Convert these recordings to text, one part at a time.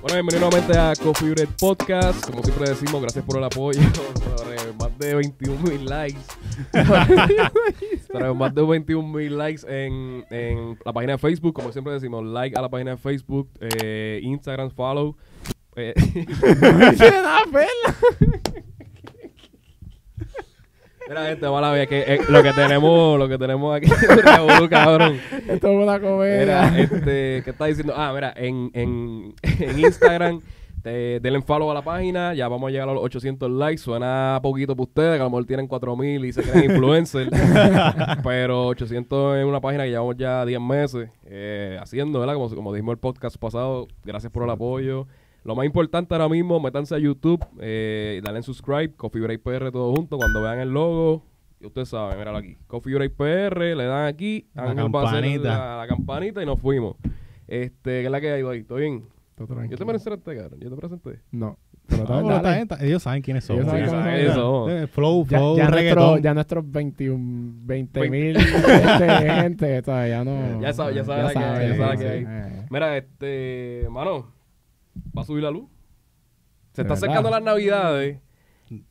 Bueno, bienvenido nuevamente a Coffee Break Podcast. Como siempre decimos, gracias por el apoyo. Más de 21 mil likes. Más de 21 mil likes en, en la página de Facebook. Como siempre decimos, like a la página de Facebook, eh, Instagram, follow. Eh. Mira, gente, mala vez que eh, lo que tenemos, lo que tenemos aquí es un revolú, cabrón. Esto es una comedia. Mira, este, ¿qué está diciendo? Ah, mira, en, en, en Instagram, te, denle follow a la página, ya vamos a llegar a los 800 likes, suena poquito para ustedes, que a lo mejor tienen 4000 y se creen influencers, pero 800 es una página que llevamos ya 10 meses eh, haciendo, ¿verdad? Como, como dijimos el podcast pasado, gracias por el apoyo. Lo más importante ahora mismo, métanse a YouTube, eh, dale en subscribe, Coffee Break PR todo junto, cuando vean el logo, y ustedes saben, míralo aquí. Coffee Break PR, le dan aquí, La campanita. La, la campanita y nos fuimos. Este, ¿qué es la que hay hoy? ¿Todo bien? Todo Yo tranquilo. te presenté, cabrón. Yo te presenté. No. Pero No, pero esta dale. gente- ellos saben quiénes son. Ellos saben eso. Eh, Flow, Ya, flow, ya, nuestro, ya nuestros 21, 20 mil gente, ¿sabes? ya no. Ya sabe- ya sabe la que hay, ya sabe sí, que hay. Mira, este, mano, va a subir la luz. Se ¿De está acercando las navidades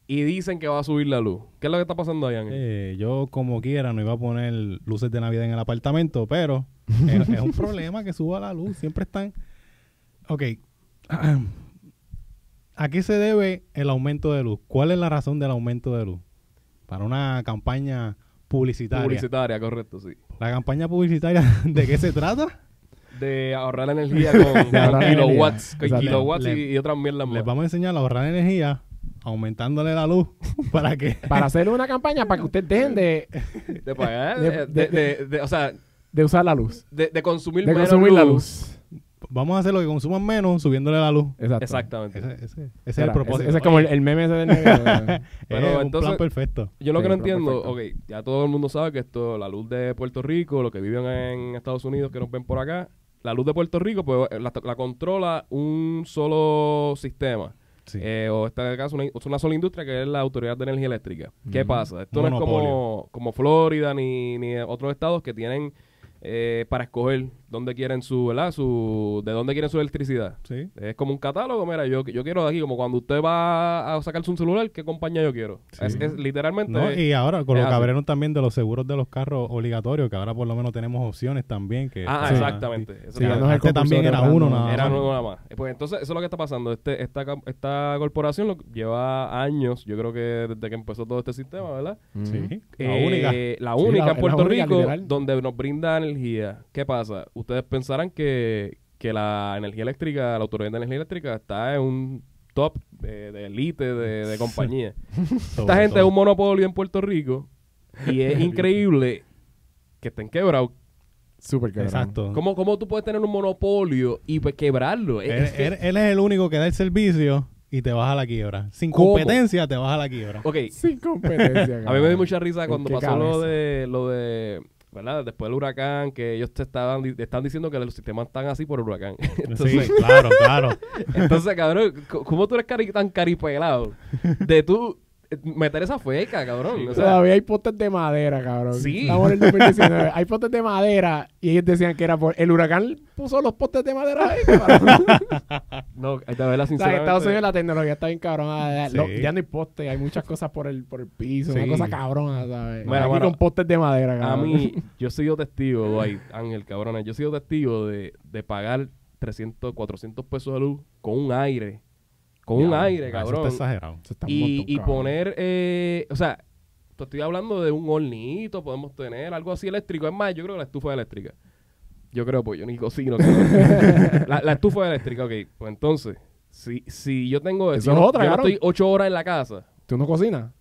y dicen que va a subir la luz. ¿Qué es lo que está pasando ahí, Ángel? Eh, yo como quiera no iba a poner luces de Navidad en el apartamento, pero es, es un problema que suba la luz. Siempre están... Ok. ¿A qué se debe el aumento de luz? ¿Cuál es la razón del aumento de luz? Para una campaña publicitaria. Publicitaria, correcto, sí. ¿La campaña publicitaria de qué se trata? De ahorrar energía con, De ahorrar energía. kilowatts, con Exacto. kilowatts Le- y, y otras mierdas Les más. vamos a enseñar a ahorrar energía aumentándole la luz para que... Para hacer una campaña para que ustedes dejen de, De pagar, De- de, de- de- de- de- o sea, de usar la luz. de, de consumir De menos consumir la luz. Vamos a hacer lo que consuman menos subiéndole la luz. Exacto. Exactamente. Ese, ese- ese es el propósito. Ese, ese es como el, el meme ese del negro. Es un entonces- plan perfecto. Yo lo Sí, que no entiendo, perfecto. ok, ya todo el mundo sabe que esto, la luz de Puerto Rico, los que viven en Estados Unidos, que nos ven por acá, la luz de Puerto Rico, pues la, la controla un solo sistema. Sí. Eh, o en este caso, una, es una sola industria que es la Autoridad de Energía Eléctrica. ¿Qué Ujú. pasa? Esto no es como, como Florida ni, ni otros estados que tienen eh, para escoger dónde quieren su, ¿verdad? Su, de dónde quieren su electricidad. Sí. Es como un catálogo, mira, yo, yo quiero de aquí, como cuando usted va a sacarse un celular, ¿qué compañía yo quiero? Sí. Es, es literalmente... No, y ahora con lo que abrieron también de los seguros de los carros obligatorios, que ahora por lo menos tenemos opciones también. Que Ah, Sí. exactamente. Eso Sí, ya no es el antes también era uno nada Era más. nuevo nada más. Eh, Pues entonces, eso es lo que está pasando. Este, esta, esta corporación lo, lleva años, yo creo que desde que empezó todo este sistema, ¿verdad? Sí, la Eh, única. La Sí, única la- en Puerto la única, Rico literal. donde nos brinda energía. ¿Qué pasa? Ustedes pensarán que, que la energía eléctrica, la autoridad de energía eléctrica está en un top de, de elite de, de compañía. Esta gente todo. es un monopolio en Puerto Rico y es increíble que estén quebrados. Súper quebrado. Exacto. ¿Cómo, ¿Cómo tú puedes tener un monopolio y pues quebrarlo? Él, Es que- él- él es el único que da el servicio y te baja la quiebra. Sin ¿Cómo? competencia te baja la quiebra. ok, Sin competencia. a mí me dio mucha risa ¿En cuando pasó lo de, lo de, ¿verdad? Después del huracán, que ellos te estaban, di- están diciendo que los sistemas están así por el huracán. Entonces, sí, claro, claro. entonces cabrón, ¿cómo tú eres cari- tan caripelado de tú meter esa feca, cabrón? O sea, Todavía hay postes de madera, cabrón. Sí. Estamos en el 2019. hay postes de madera y ellos decían que era por... El huracán puso los postes de madera ahí, cabrón. no, hay que verla O sea, en sinceramente. Estados Unidos la tecnología está bien cabrona. Sí. Lo- ya no hay postes, hay muchas cosas por el, por el piso. Sí. Una cosa cabrona, ¿sabes? Mira, Aquí bueno, con postes de madera, A cabrón. mí, yo he sido testigo, Dwight, Ángel, cabrones, yo he sido testigo de, de pagar 300, 400 pesos de luz con un aire. Con un aire, Eso cabrón. está exagerado. Eso está un Y, montón, y poner, eh, o sea, te estoy hablando de un hornito, podemos tener algo así eléctrico. Es más, yo creo que la estufa eléctrica. Yo creo, pues yo ni cocino. la, la estufa eléctrica, ok. Pues entonces, si, si yo tengo Eso es yo otra, yo no estoy ocho horas en la casa, ¿Tú no cocinas?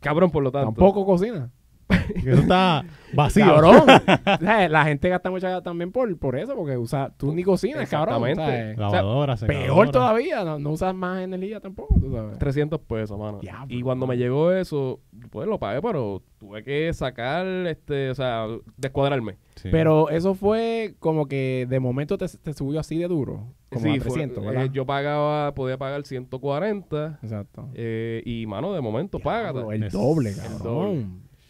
cabrón, por lo tanto. Tampoco cocinas. Eso está vacío. Cabrón. La gente gasta mucha también por, por eso, porque usa, tú ni cocinas, cabrón. Exactamente. ¿sabes? Lavadora, Peor secadora. todavía, no, no usas más energía tampoco, tú sabes. 300 pesos, mano. Diablo, y cuando me llegó eso, pues lo pagué, pero tuve que sacar, este, o sea, descuadrarme. Sí. Pero eso fue como que de momento te, te subió así de duro. Como Sí, a fue- 300, eh, yo pagaba, podía pagar 140 Exacto. eh, y, mano, de momento. Diablo, el doble, el cabrón. doble.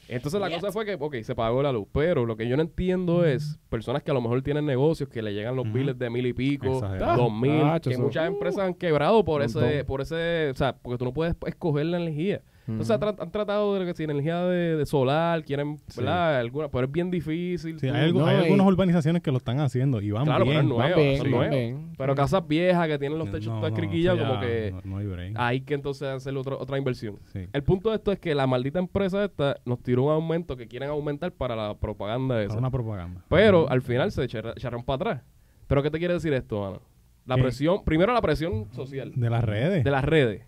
Entonces la cosa fue que, ok, se pagó la luz, pero lo que yo no entiendo es personas que a lo mejor tienen negocios que le llegan los biles de mil y pico, Exagerado. dos mil, Tacho, que muchas empresas han quebrado por ese, por ese, o sea, porque tú no puedes escoger la energía. Entonces han, tra- han tratado de que si energía de, de solar, quieren, Sí. ¿verdad? Alguna, pero es bien difícil. Sí, hay, algu- No, hay y- algunas urbanizaciones que lo están haciendo y van Claro, pero bien. es van nuevas. bien. Pero casas viejas que tienen los techos No, todas no, como que No, no hay break. hay que entonces hacer otra, otra inversión. Sí. El punto de esto es que la maldita empresa esta nos tiró un aumento que quieren aumentar para la propaganda esa. Para una propaganda. Pero al final se echa- echaron para atrás. ¿Pero qué te quiere decir esto, mano? La ¿Qué? presión, primero la presión social De las redes. de las redes.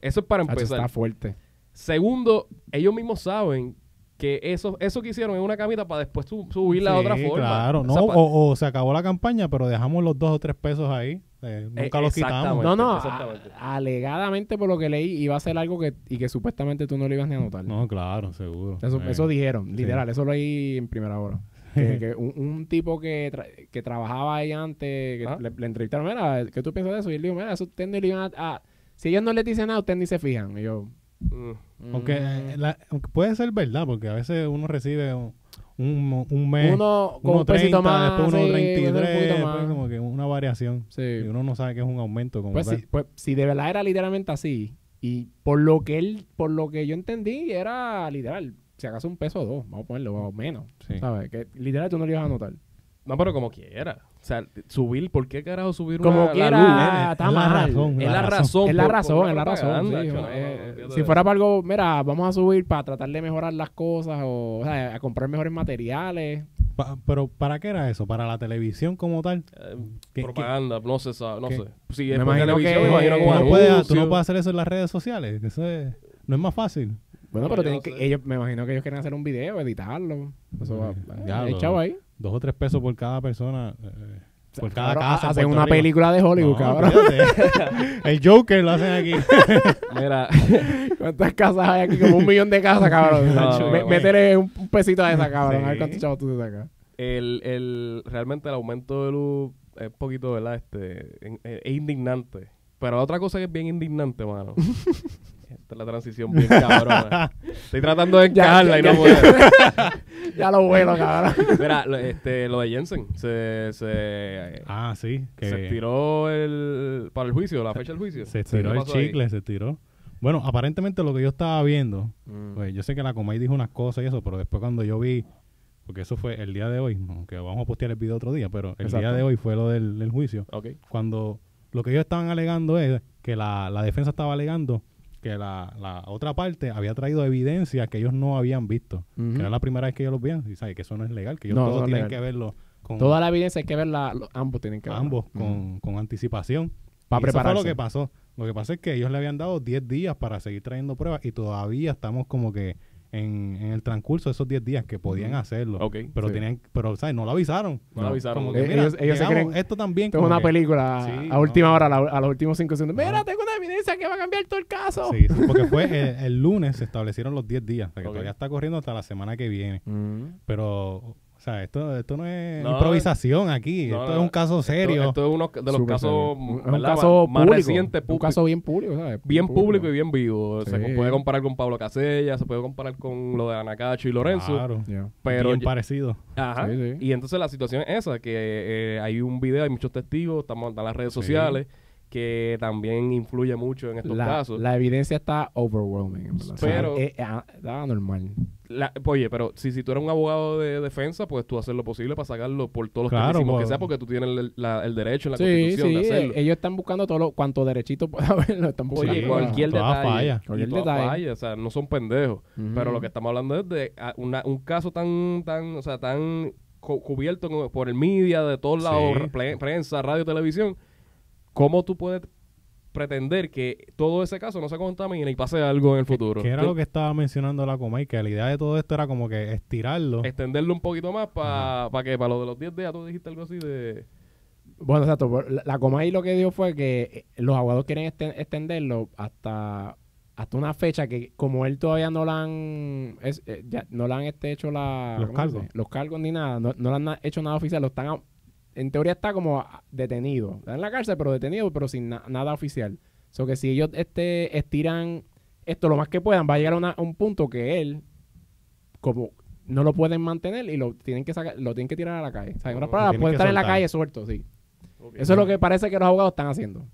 Eso es para empezar. está fuerte. Segundo, ellos mismos saben que eso, eso que hicieron es una camita para después su- subirla de Sí, otra forma. Claro, O no, sea, o, o se acabó la campaña, pero dejamos los dos o tres pesos ahí. eh, nunca Eh, los quitamos. No, no, a- alegadamente por lo que leí iba a ser algo que y que supuestamente tú no lo ibas ni a notar. No, claro, seguro. Eso, Eh, eso dijeron, literal, eso lo leí en primera hora. Que, que un, un tipo que, tra- que trabajaba ahí antes, que Ah. le, le entrevistaron, mira, ¿qué tú piensas de eso? Y él dijo, mira, eso ustedes no le iban a, a- Si ellos no les dicen nada, ustedes ni se fijan. Y yo... Mm. Aunque, eh, la- aunque puede ser verdad, porque a veces uno recibe un, un, un mes, uno con uno un pesito 30, más, después uno sí, 33, un como que una variación. Sí. Y uno no sabe que es un aumento como Pues, tal. si, pues si de verdad era literalmente así, y por lo que él, por lo que yo entendí, era literal, si acaso un peso o dos, vamos a ponerlo, o menos. Sí. ¿Sabes? Que literal tú no lo ibas a notar. No, pero como quiera. O sea, subir, ¿por qué carajo subir Como una, la quiera, luz? Ah, está es la mal. razón. Es la razón. es la razón, es la razón. sí, eh, no, si fuera para algo, mira, vamos a subir para tratar de mejorar las cosas o, o sea, a comprar mejores materiales. Pa- pero ¿para qué era eso? ¿Para la televisión como tal? Eh, ¿Qué- propaganda, no se sabe, no qué? sé. Sí, Me imagino televisión, que- me imagino ¿Tú como no, puedes, tú no puedes hacer eso en las redes sociales. Eso es- no es más fácil. Bueno, No, pero tienen que, sé. ellos, me imagino que ellos quieren hacer un video, editarlo. Eso va, Eh, eh, chavo ahí. Dos o tres pesos por cada persona. eh, por cada Cabrón, casa. en Hacen una Rico. película de Hollywood, No, cabrón. El Joker lo hacen aquí. Mira, ¿Cuántas casas hay aquí? Como un millón de casas, cabrón. No. Métele un, un pesito a esa, cabrón. A ver cuántos chavos tú te sacas. el, el, realmente el aumento de luz es un poquito, ¿verdad? Este, eh, es indignante. Pero otra cosa que es bien indignante, mano. Esta es la transición bien cabrona. Estoy tratando de encajarla y no puedo. Ya lo vuelo, cabrón. Mira, lo, este, lo de Jensen se, se, Ah, sí. Que se tiró el, para el juicio, la fecha del juicio. Se ¿Qué tiró el ahí? chicle, se tiró. Bueno, aparentemente lo que yo estaba viendo, Mm. pues yo sé que la Comay dijo unas cosas y eso, pero después cuando yo vi, porque eso fue el día de hoy, aunque vamos a postear el video otro día, pero el día de hoy fue lo del, del juicio. Ok. Cuando lo que ellos estaban alegando es que la, la defensa estaba alegando que la, la otra parte había traído evidencia que ellos no habían visto. Que era la primera vez que ellos lo veían. Y sabe que eso no es legal, que ellos No, todos no tienen legal. que verlo con Toda la evidencia hay que verla, ambos tienen que verla. ambos con, con anticipación. Pa' Y eso fue prepararse. lo que pasó. Lo que pasa es que ellos le habían dado 10 días para seguir trayendo pruebas y todavía estamos como que en, en el transcurso de esos 10 días que podían hacerlo. Ok. Pero Sí. tenían, pero ¿sabes? no lo avisaron. No lo avisaron. Como que, Eh, mira, ellos- ellos se creen- esto también como una que- película a- Sí, a última no. hora, a, la- a los últimos cinco segundos. Mira, No. tengo una evidencia que va a cambiar todo el caso. Sí, sí, porque fue el, el lunes se establecieron los 10 días. O sea, que Ok. todavía está corriendo hasta la semana que viene. Mm. Pero, o sea, esto, esto no es No, improvisación aquí. no, esto no, es un caso serio. Esto, esto es uno de los casos. Un- es caso más, recientes, Un caso bien público, ¿sabes? bien público y bien vivo. Se puede comparar con Pablo Casella, se puede comparar con lo de Anacacho y Lorenzo. Claro. Pero bien ya- parecido. Ajá. Sí, sí. Y entonces la situación es esa, que eh, hay un video, hay muchos testigos, estamos en las redes Sí. sociales, que también influye mucho en estos La, casos. la evidencia está overwhelming. en verdad. O sea, Pero- eh, ah, está normal. La- oye, pero si, si tú eres un abogado de defensa, pues tú haces lo posible para sacarlo por todos los Claro, que por- sea, porque tú tienes el, la- el derecho en la Sí, constitución sí. de hacerlo. eh, ellos están buscando todo lo, cuanto derechito pueda haber. Lo están buscando. Oye, Sí, cualquier toda detalle. falla. Cualquier toda detalle. falla, o sea, no son pendejos. Pero lo que estamos hablando es de ah, una- un caso tan, tan, o sea, tan cu- cubierto por el media de todos lados, Sí. pre- prensa, radio, televisión. ¿Cómo tú puedes pretender que todo ese caso no se contamine y pase algo en el futuro? Que era lo que estaba mencionando la Comay, que la idea de todo esto era como que estirarlo. Extenderlo un poquito más para que para lo de los 10 días tú dijiste algo así de... Bueno, exacto. La, la Comay lo que dijo fue que eh, los abogados quieren extenderlo hasta hasta una fecha que como él todavía no la han es- eh, ya, no le han este, hecho la Los cargos. los cargos ni nada no, no le han hecho nada oficial lo están a- en teoría está como detenido está en la cárcel pero detenido pero sin na- nada oficial o sea que si ellos este estiran esto lo más que puedan va a llegar a, una- a un punto que él como no lo pueden mantener y lo tienen que sacar, lo tienen que tirar a la calle. O sea, en otras palabras, puede estar en la calle suelto, sí. Eso es lo que parece que los abogados están haciendo.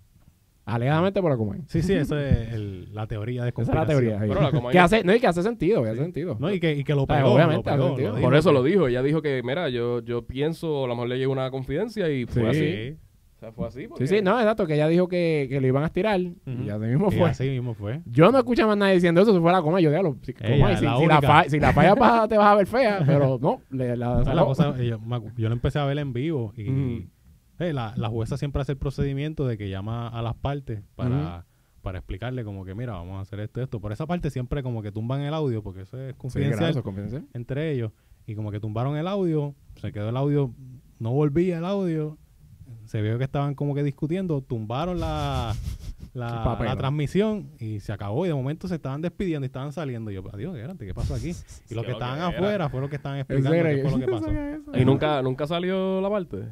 Alegadamente por la Comay. Sí, sí, esa es el- la teoría de Esa es la teoría. sí. Pero la Comay- que hace, no, y que hace sentido, que hace sentido. No, y que, y que lo sea, pegó. obviamente, lo pegó, hace sentido. lo dijo. Por eso lo dijo. Ella dijo que, mira, yo, yo pienso, a lo mejor le llegó una confidencia y fue Sí. así. O sea, fue así. Sí, porque- sí, no, exacto, que ella dijo que, que lo iban a estirar y así mismo Y fue. así mismo fue. Yo no escuché más nadie diciendo eso, si fuera Comay, yo digo, si, Ella, Comay, si, la si la, única. fa- si la falla pasa, te vas a ver fea, pero no, le, la O sea, la sacó. cosa, yo, yo lo empecé a ver en vivo y. eh, la, la jueza siempre hace el procedimiento de que llama a las partes para, para explicarle como que mira, vamos a hacer esto, esto. Por esa parte siempre como que tumban el audio porque eso es Sí, confidencial confidencial. entre ellos y como que tumbaron el audio, se quedó el audio, no volvía el audio, se vio que estaban como que discutiendo, tumbaron la, la, El papel. la transmisión y se acabó y de momento se estaban despidiendo y estaban saliendo. Y yo, adiós, espérate, ¿qué pasó aquí? Y los que estaban afuera fueron los que estaban ¿En explicando serio? qué fue lo que pasó. Y nunca, nunca salió la parte.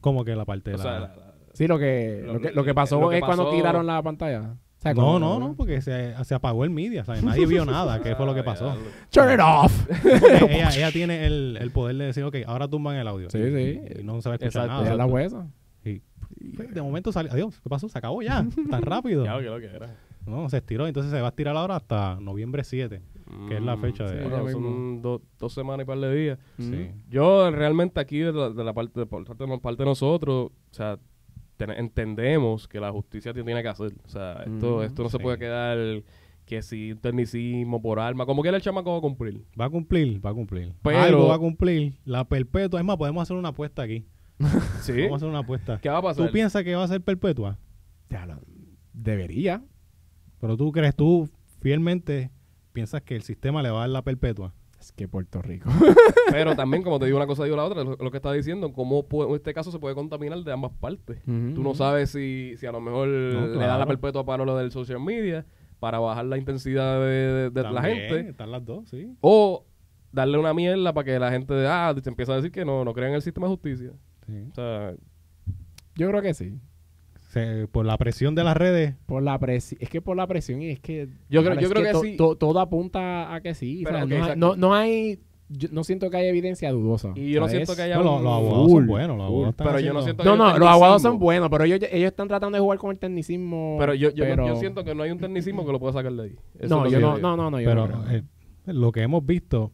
Como que la parte de O la... sea, la- la- Sí, lo que, Lo- lo que, lo que pasó lo que es cuando tiraron la pantalla. O sea, no, no, no, porque se, se apagó el media, ¿sabes? Nadie vio nada, qué fue lo que pasó. Turn it off. Ella, ella tiene el, el poder de decir, ok, ahora tumban el audio. Sí, Y- sí. Y no se va a escuchar Exacto, Esa es nada. la jueza. Y de momento salió, adiós, ¿qué pasó? Se acabó ya, tan rápido. Ya, lo que era. No, se estiró, entonces se va a estirar ahora hasta noviembre 7. Que es la fecha de- Mm, Bueno, son do- dos semanas y par de días. Sí. Yo realmente aquí de la, de la parte, de, por parte de parte de nosotros, o sea, ten- entendemos que la justicia tiene tiene que hacer. O sea, esto, Mm, esto no se puede quedar que si un tecnicismo por arma, como quiera el chamaco va a cumplir. Va a cumplir, va a cumplir. Pero- Algo va a cumplir. La perpetua, es más, podemos hacer una apuesta aquí. ¿Sí? Vamos a hacer una apuesta. ¿Qué va a pasar? ¿Tú piensas que va a ser perpetua? Ya lo- debería. Pero tú crees, tú fielmente piensas que el sistema le va a dar la perpetua. Es que Puerto Rico. Pero también, como te digo una cosa, digo la otra, lo, lo que está diciendo, cómo puede- en este caso se puede contaminar de ambas partes. Tú no sabes si, si a lo mejor le da la perpetua para lo del social media, para bajar la intensidad de, de- de la gente, Están las dos, sí. o darle una mierda para que la gente ah, se empieza a decir que no, no creen en el sistema de justicia. sí. O sea, Yo creo que sí. Se- por la presión de las redes, Por la presión. Es que por la presión y es que. Yo creo- yo creo que to- sí. to- todo apunta a que sí. Pero, o sea, ok, no, hay, no, no hay. yo no siento que haya evidencia dudosa. y yo no siento que haya no, los, un- los abogados full, son buenos. Los full. abogados están Pero yo no siento No, que no, los abogados son buenos, pero ellos, ellos están tratando de jugar con el tecnicismo. Pero yo, yo, pero- yo siento que no hay un tecnicismo que lo pueda sacar de ahí. Eso No, yo no, no, no, no, yo Pero no creo. eh, lo que hemos visto,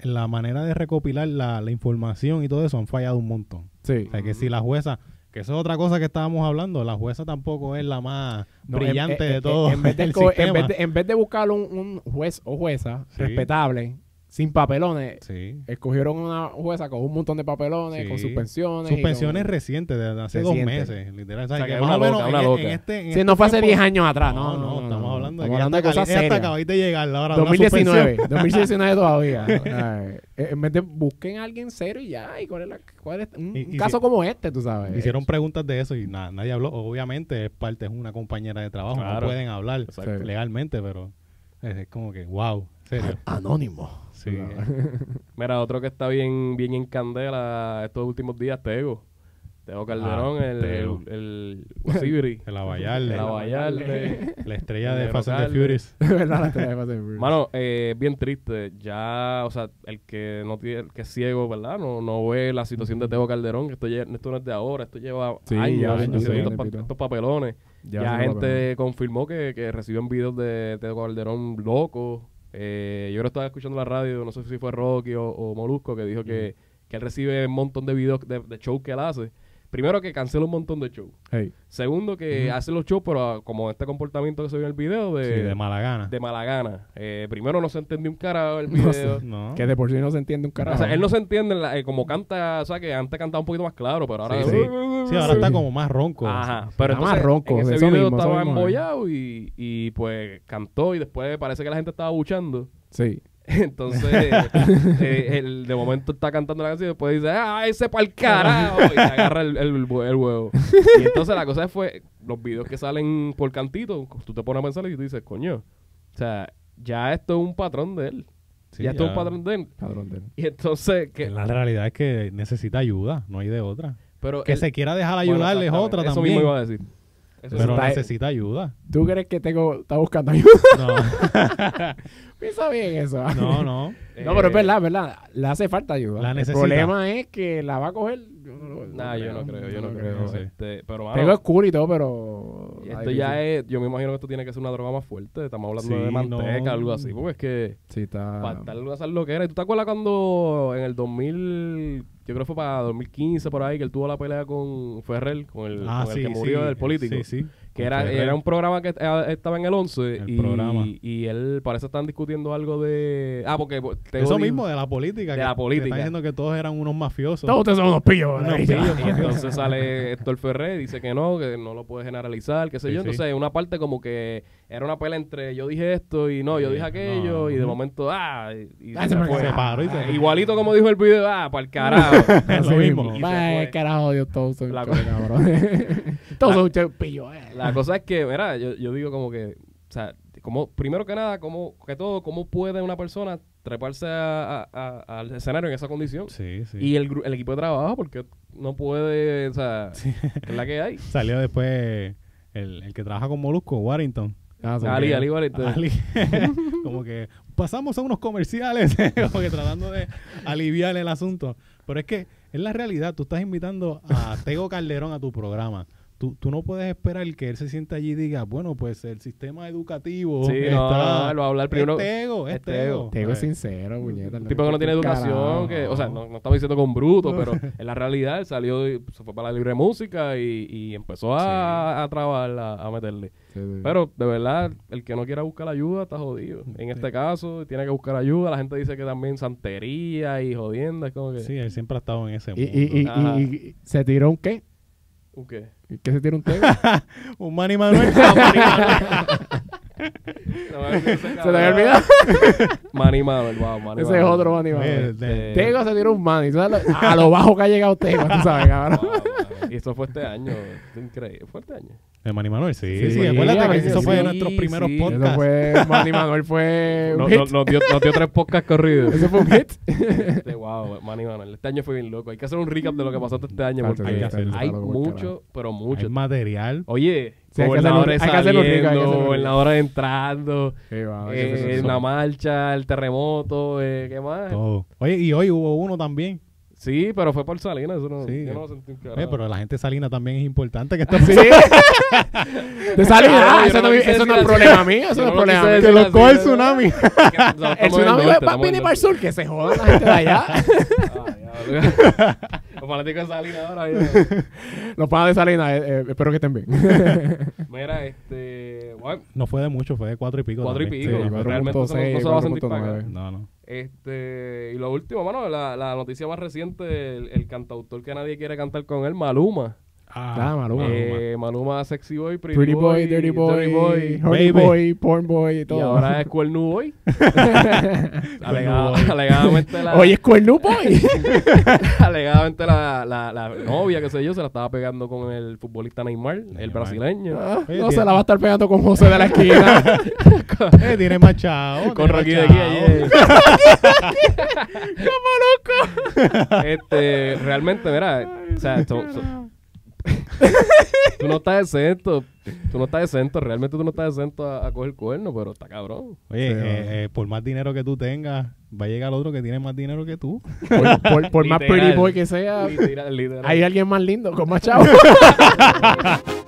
la manera de recopilar la, la información y todo eso han fallado un montón. Sí. O sea, que si la jueza, que eso es otra cosa que estábamos hablando, la jueza tampoco es la más No, brillante en, en- de todo En vez de, el co- en vez de, en vez de buscar un, un juez o jueza Sí. respetable, sin papelones, Sí. escogieron una jueza con un montón de papelones, Sí. con suspensiones. Suspensiones con- recientes de hace dos Recientes. meses, literal. O sea, O sea, que que más una o menos loca, en, una en loca. este, en Sí, este no fue hace tiempo- 10 años atrás, No, no, no, estamos hablando de estamos hablando de cosas serias. acabáis de llegar ahora una 2019, suspensión. 2019 todavía. Eh, en vez de busquen a alguien serio y ya, y cuál es, la, cuál es un, Y- un y caso si- como este, tú sabes. Hicieron preguntas de eso y nada, nadie habló. Obviamente es parte, es una compañera de trabajo, Claro. no pueden hablar Exacto. legalmente, pero es, es como que, wow, serio. Anónimo. Sí. Mira, otro que está bien, bien en candela estos últimos días, Tego. Tego Calderón, Ah, el, Tego. el, el. El Abayarle, El Abayarle. la estrella de Fast and. La estrella de Fast and Furious. Mano, eh, bien triste. Ya, o sea, el que no tiene, el que es ciego, ¿verdad? No, no ve la situación de Tego Calderón. que Esto, esto no es de ahora, esto lleva Sí, años ya haciendo años, sí. estos, pa- estos papelones. Ya, lo gente confirmó que, que reciben videos de Tego Calderón loco. Eh, yo ahora estaba escuchando la radio, no sé si fue Rocky o, o Molusco, que dijo que, que él recibe un montón de videos de, de shows que él hace. Primero que cancela un montón de shows. Hey. Segundo que hace los shows, pero ah, como este comportamiento que se vio en el video de, Sí, de mala gana. de mala gana. Eh, primero no se entendió un carajo el No sé. video. No. Que de por sí no se entiende un O carajo. sea, él no se entiende la- eh, como canta, o sea, que antes cantaba un poquito más claro, pero ahora... Sí, sí. Sí, ahora está como más ronco. Ajá, pero Está más entonces, ronco, en ese eso video mismo, estaba embollado y, y pues cantó y después parece que la gente estaba buchando. Sí. Entonces, eh, él de momento está cantando la canción y después dice, ¡ah, ese pa'l carajo! Y agarra el, el, el huevo. Y entonces la cosa fue, los videos que salen por cantito, tú te pones a pensar y tú dices, coño, o sea, ya esto es un patrón de él. Sí, ya esto es un patrón de él. Padrón de él. Y entonces, que, La realidad es que necesita ayuda, no hay de otra. pero Que él- se quiera dejar bueno, ayudar es otra eso también. mismo iba a decir. Eso Pero está- necesita ayuda. ¿Tú crees que tengo, está buscando ayuda? No, Piensa bien eso. no, no. No, pero es Eh, verdad, es verdad. Le hace falta ayuda. La el necesita. problema es que la va a coger. Yo no, Nah, yo no creo, yo no creo. sé. Este, pero, mano, Tengo oscuro y todo, pero. Esto ya es, yo me imagino que esto tiene que ser una droga más fuerte. Estamos hablando Sí, de manteca, no. algo así, porque es que Sí, está. para estar esas loqueras. ¿Y tú te acuerdas cuando en el 2000, yo creo que fue para 2015 por ahí, que él tuvo la pelea con Ferrer, con el, Ah, con el sí, que murió del político? Sí, sí. Que era, Ferrer. era un programa que estaba en el 11 El y, programa. y él parece están discutiendo algo de... Ah, porque... Tego Eso mismo de la política. De que- la política. que Está diciendo que todos eran unos mafiosos. Todos ustedes son unos pillos. Unos pillos, Y entonces sale Héctor Ferrer, dice que no, que no lo puede generalizar, qué sé Sí, yo. sí. Entonces, una parte como que era una pelea entre yo dije esto y no, yo Sí, dije aquello, no, y de momento, ah, y, y Ah, se fue. Se paró y se Ah. Igualito como dijo el video, ah, para el carajo. Es lo mismo. Va, fue. carajo, Dios, todos son La- ustedes, cabrón. Todos son eh. La cosa es que, mira, yo, yo digo como que, o sea, como, primero que nada, como que todo, ¿cómo puede una persona treparse a- a- a- al escenario en esa condición? Sí, sí. Y el, el equipo de trabajo, porque no puede, o sea, es la que hay. Salió después el, el que trabaja con Molusco, Warrington. Ah. Ali, Ali, Warrington. Ali. como que pasamos a unos comerciales, como que tratando de aliviar el asunto. Pero es que es la realidad, tú estás invitando a Tego Calderón a tu programa. Tú, tú no puedes esperar que él se sienta allí y diga, bueno, pues el sistema educativo Sí, no, está... no, él va a hablar primero. Es Tego, es Tego. Tego. Es sincero, puñeta. Un tipo que no tiene educación, que, o sea, no, no estamos diciendo con bruto, pero en la realidad él salió, y se fue para la libre música y, y empezó a, a trabajar, a, a meterle. Sí, sí. Pero de verdad, el que no quiera buscar ayuda está jodido. En este caso, tiene que buscar ayuda. La gente dice que también santería y jodienda, es como que. Sí, él siempre ha estado en ese y, mundo. y, y- y- se tiró un qué? ¿Un qué? ¿Qué se tiró un tego? Un Manny Manuel. ¿Se te había olvidado? Manny Manuel, wow, Manny Ese es Manuel. otro Manny Manuel. de- Eh, Tego se tiró un man. ¿sabes lo- A lo bajo que ha llegado Tego, tú sabes, cabrón. wow. Y eso fue este año. es increíble. Fue este año. De Manny Manuel, sí, Sí, sí, sí, acuérdate que eso fue de sí, nuestros primeros sí. podcasts. Eso fue, Manny Manuel fue No, un no- nos, dio, nos dio tres podcasts corridos. Eso fue un hit. Este, wow, Manny Manuel. Este año fue bien loco. Hay que hacer un recap de lo que pasó este año porque hay que hacerlo, hay por mucho, pero mucho. Hay material. Oye, Sí, hay que gobernadores hacerlo- hay que hacerlo rico, hay que saliendo, hacerlo rico. gobernadores entrando, Sí, hay que eh, en la marcha, el terremoto, eh, ¿qué más? Todo. Oye, y hoy hubo uno también. Sí, pero fue por Salinas. Eso no, Sí. yo no lo sentí un carajo. Oye, pero la gente salina también es importante que está Sí. De salida. Ah, eso no eso no es problema mío. Eso no es problema mío. Que lo coge el tsunami. El tsunami va a venir para el sur. Que se jodan la gente de allá. Ah. Los fanáticos de Salinas ahora. ya. Los padres de Salinas, eh, eh, espero que estén bien. Mira, este. bueno, No fue de mucho, fue de cuatro y pico. Cuatro y pico. Sí, realmente eso no- no 4.6, se va a sentir 4.9. para acá. No, no. Este, y lo último, mano, la, la noticia más reciente, el, el cantautor que nadie quiere cantar con él, Maluma. Ah, Maluma. Eh, Maluma, Sexy Boy, Pretty, Pretty Boy, Dirty Boy, Boy, Honey Baby. Boy, Porn Boy y y todo. ahora es Cuernu Boy. Alega- Boy. alegadamente la, Oye, es Cuernu Boy. alegadamente la, la, la novia, qué sé yo, se la estaba pegando con el futbolista Neymar, el brasileño. Ah, Oye, no tío. se la va a estar pegando con José de la esquina. Eh, tiene más chavo. con tiene Rocky de aquí ayer. Este, realmente, mira, o sea, so- so- tú no estás exento, tú no estás exento, realmente tú no estás exento a, a coger cuerno, pero está cabrón. Oye, Sí, eh, eh, por más dinero que tú tengas, va a llegar otro que tiene más dinero que tú. por por- por más. Pretty Boy que sea, Literal, literal. hay alguien más lindo con más chavo.